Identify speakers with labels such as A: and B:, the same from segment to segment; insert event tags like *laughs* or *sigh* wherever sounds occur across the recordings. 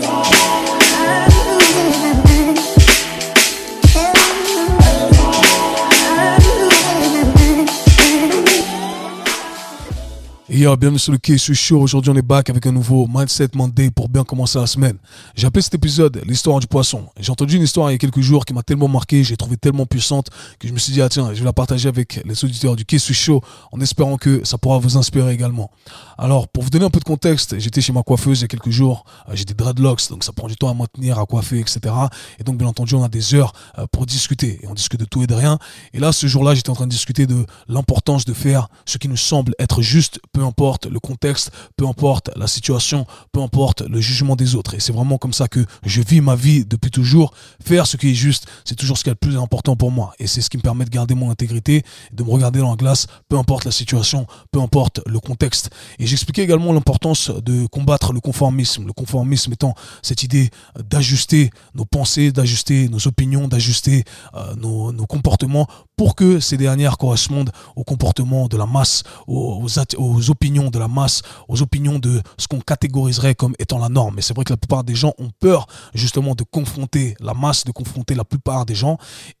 A: today. Bienvenue sur le je suis Aujourd'hui, on est back avec un nouveau Mindset Monday pour bien commencer la semaine. J'ai appelé cet épisode l'histoire du poisson. J'ai entendu une histoire il y a quelques jours qui m'a tellement marqué, j'ai trouvé tellement puissante que je me suis dit, ah tiens, je vais la partager avec les auditeurs du quai Show en espérant que ça pourra vous inspirer également. Alors, pour vous donner un peu de contexte, j'étais chez ma coiffeuse il y a quelques jours, euh, j'ai des dreadlocks, donc ça prend du temps à maintenir, à coiffer, etc. Et donc, bien entendu, on a des heures euh, pour discuter et on discute de tout et de rien. Et là, ce jour-là, j'étais en train de discuter de l'importance de faire ce qui nous semble être juste, peu importe le contexte, peu importe la situation, peu importe le jugement des autres. Et c'est vraiment comme ça que je vis ma vie depuis toujours. Faire ce qui est juste, c'est toujours ce qui est le plus important pour moi. Et c'est ce qui me permet de garder mon intégrité, de me regarder dans la glace, peu importe la situation, peu importe le contexte. Et j'expliquais également l'importance de combattre le conformisme. Le conformisme étant cette idée d'ajuster nos pensées, d'ajuster nos opinions, d'ajuster euh, nos, nos comportements pour que ces dernières correspondent au comportement de la masse, aux, aux, opinions de la masse, aux opinions de ce qu'on catégoriserait comme étant la norme. Et c'est vrai que la plupart des gens ont peur justement de confronter la masse, de confronter la plupart des gens,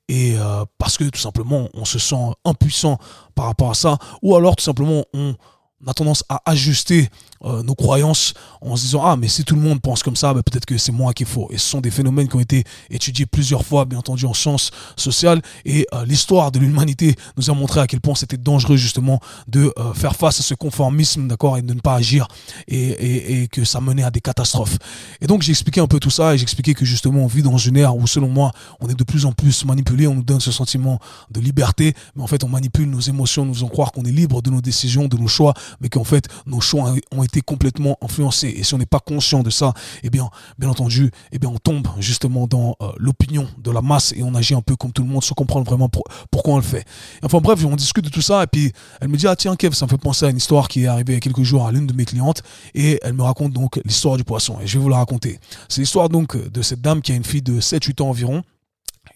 A: et euh, parce que tout simplement on se sent impuissant par rapport à ça, ou alors tout simplement on on a tendance à ajuster euh, nos croyances en se disant ah mais si tout le monde pense comme ça ben, peut-être que c'est moi qu'il faut. Et ce sont des phénomènes qui ont été étudiés plusieurs fois bien entendu en sciences sociales. Et euh, l'histoire de l'humanité nous a montré à quel point c'était dangereux justement de euh, faire face à ce conformisme d'accord et de ne pas agir et, et, que ça menait à des catastrophes. Et donc j'ai expliqué un peu tout ça et j'ai expliqué que justement on vit dans une ère où selon moi on est de plus en plus manipulé on nous donne ce sentiment de liberté mais en fait on manipule nos émotions nous faisant croire qu'on est libre de nos décisions de nos choix mais qu'en fait nos choix ont été complètement influencés. Et si on n'est pas conscient de ça, eh bien, bien entendu, eh bien, on tombe justement dans euh, l'opinion de la masse et on agit un peu comme tout le monde sans comprendre vraiment pourquoi on le fait. Enfin bref, on discute de tout ça et puis elle me dit ah tiens Kev, ça me fait penser à une histoire qui est arrivée il y a quelques jours à l'une de mes clientes et elle me raconte donc l'histoire du poisson et je vais vous la raconter. C'est l'histoire donc de cette dame qui a une fille de 7-8 ans environ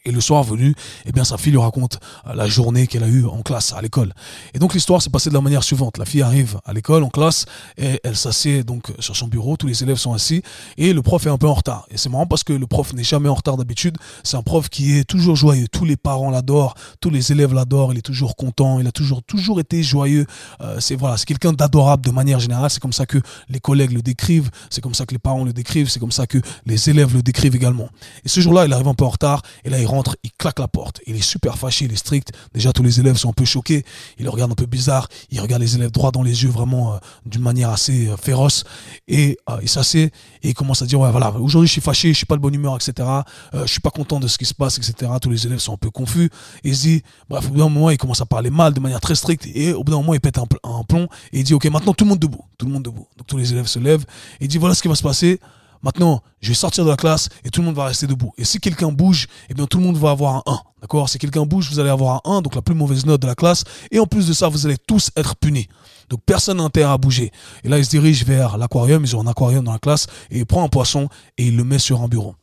A: et le soir venu, eh bien, sa fille lui raconte euh, la journée qu'elle a eue en classe, à l'école. Et donc, l'histoire s'est passée de la manière suivante. La fille arrive à l'école, en classe, et elle s'assied donc sur son bureau. Tous les élèves sont assis, et le prof est un peu en retard. Et c'est marrant parce que le prof n'est jamais en retard d'habitude. C'est un prof qui est toujours joyeux. Tous les parents l'adorent, tous les élèves l'adorent. Il est toujours content. Il a toujours, toujours été joyeux. Euh, c'est voilà, c'est quelqu'un d'adorable de manière générale. C'est comme ça que les collègues le décrivent. C'est comme ça que les parents le décrivent. C'est comme ça que les élèves le décrivent également. Et ce jour-là, il arrive un peu en retard. Et là, il rentre, il claque la porte. Il est super fâché, il est strict. Déjà, tous les élèves sont un peu choqués. Il le regarde un peu bizarre. Il regarde les élèves droit dans les yeux, vraiment euh, d'une manière assez euh, féroce. Et euh, il s'assied et il commence à dire, ouais, voilà, aujourd'hui, je suis fâché, je suis pas de bonne humeur, etc. je suis pas content de ce qui se passe, etc. Tous les élèves sont un peu confus. Et il se dit, bref, au bout d'un moment, il commence à parler mal de manière très stricte. Et au bout d'un moment, il pète un, un plomb et il dit, ok, maintenant, tout le monde debout. Tout le monde debout. Donc, tous les élèves se lèvent et il dit, voilà ce qui va se passer. Maintenant, je vais sortir de la classe et tout le monde va rester debout. Et si quelqu'un bouge, eh bien tout le monde va avoir un 1. D'accord? Si quelqu'un bouge, vous allez avoir un 1, donc la plus mauvaise note de la classe. Et en plus de ça, vous allez tous être punis. Donc personne n'a intérêt à bouger. Et là, il se dirige vers l'aquarium. Ils ont un aquarium dans la classe et il prend un poisson et il le met sur un bureau.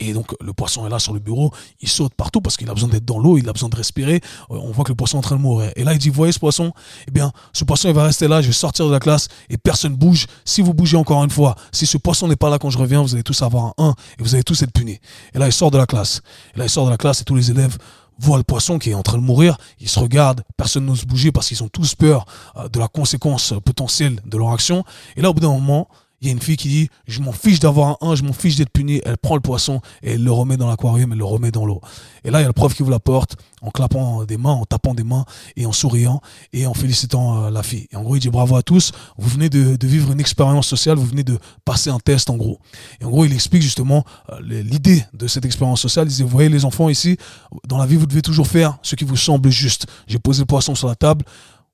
A: Et donc le poisson est là sur le bureau, il saute partout parce qu'il a besoin d'être dans l'eau, il a besoin de respirer. Euh, on voit que le poisson est en train de mourir. Et là il dit, voyez ce poisson? Eh bien, ce poisson il va rester là, je vais sortir de la classe et personne bouge. Si vous bougez encore une fois, si ce poisson n'est pas là quand je reviens, vous allez tous avoir un 1 et vous allez tous être punis. Et là il sort de la classe. Et là il sort de la classe et tous les élèves voient le poisson qui est en train de mourir, ils se regardent, personne n'ose bouger parce qu'ils ont tous peur euh, de la conséquence potentielle de leur action. Et là au bout d'un moment, il y a une fille qui dit je m'en fiche d'avoir un 1, je m'en fiche d'être puni. Elle prend le poisson et elle le remet dans l'aquarium, elle le remet dans l'eau. Et là, il y a le prof qui ouvre la porte en clapant des mains, en tapant des mains et en souriant et en félicitant euh, la fille. Et en gros, il dit bravo à tous, vous venez de, vivre une expérience sociale, vous venez de passer un test en gros. Et en gros, il explique justement euh, l'idée de cette expérience sociale. Il dit vous voyez les enfants ici, dans la vie, vous devez toujours faire ce qui vous semble juste. J'ai posé le poisson sur la table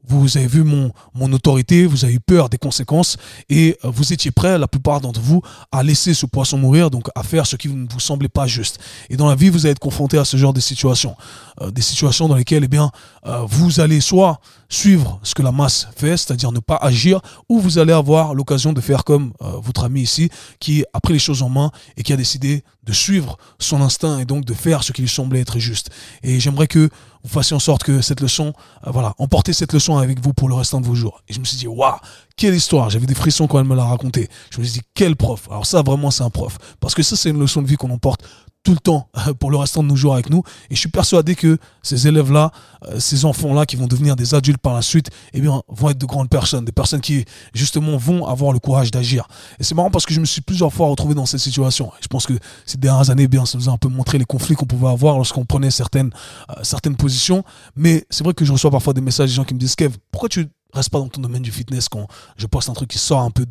A: vous avez vu mon, mon autorité, vous avez eu peur des conséquences et euh, vous étiez prêt, la plupart d'entre vous, à laisser ce poisson mourir, donc à faire ce qui ne vous semblait pas juste. Et dans la vie, vous allez être confronté à ce genre de situations. Euh, des situations dans lesquelles, eh bien, euh, vous allez soit suivre ce que la masse fait, c'est-à-dire ne pas agir, ou vous allez avoir l'occasion de faire comme votre ami ici, qui a pris les choses en main et qui a décidé de suivre son instinct et donc de faire ce qui lui semblait être juste. Et j'aimerais que vous fassiez en sorte que cette leçon, voilà, emportez cette leçon avec vous pour le restant de vos jours. Et je me suis dit, waouh, quelle histoire? J'avais des frissons quand elle me l'a raconté. Je me suis dit, quel prof? Alors ça, vraiment, c'est un prof. Parce que ça, c'est une leçon de vie qu'on emporte tout le temps *laughs* pour le restant de nos jours avec nous. Et je suis persuadé que ces élèves-là, euh, ces enfants-là qui vont devenir des adultes par la suite, eh bien, vont être de grandes personnes, des personnes qui, justement, vont avoir le courage d'agir. Et c'est marrant parce que je me suis plusieurs fois retrouvé dans cette situation. Je pense que ces dernières années, eh bien, ça nous a un peu montré les conflits qu'on pouvait avoir lorsqu'on prenait certaines, euh, certaines positions. Mais c'est vrai que je reçois parfois des messages des gens qui me disent, Kev, pourquoi tu restes pas dans ton domaine du fitness quand je poste un truc qui sort un peu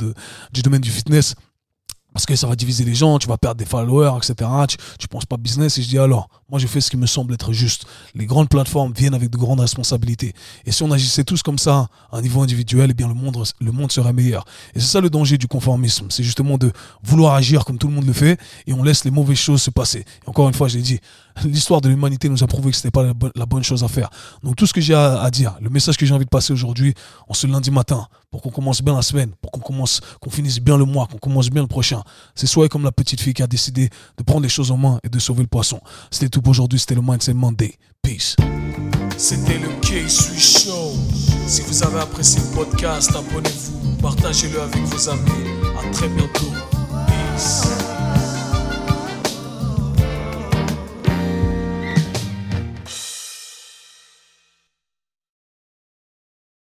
A: du domaine du fitness parce que ça va diviser les gens, tu vas perdre des followers, etc. Tu, tu penses pas business. Et je dis alors, moi je fais ce qui me semble être juste. Les grandes plateformes viennent avec de grandes responsabilités. Et si on agissait tous comme ça, à un niveau individuel, eh bien le monde, le monde serait meilleur. Et c'est ça le danger du conformisme. C'est justement de vouloir agir comme tout le monde le fait et on laisse les mauvaises choses se passer. Et encore une fois, je l'ai dit, l'histoire de l'humanité nous a prouvé que c'était pas la bonne, chose à faire. Donc tout ce que j'ai à, à, dire, le message que j'ai envie de passer aujourd'hui, en ce lundi matin, pour qu'on commence bien la semaine, pour qu'on commence, qu'on finisse bien le mois, qu'on commence bien le prochain, c'est soit comme la petite fille qui a décidé de prendre les choses en main et de sauver le poisson. C'était tout pour aujourd'hui, c'était le Mindset Monday. Peace.
B: C'était le K-Sui Show. Si vous avez apprécié le podcast, abonnez-vous, partagez-le avec vos amis. À très bientôt.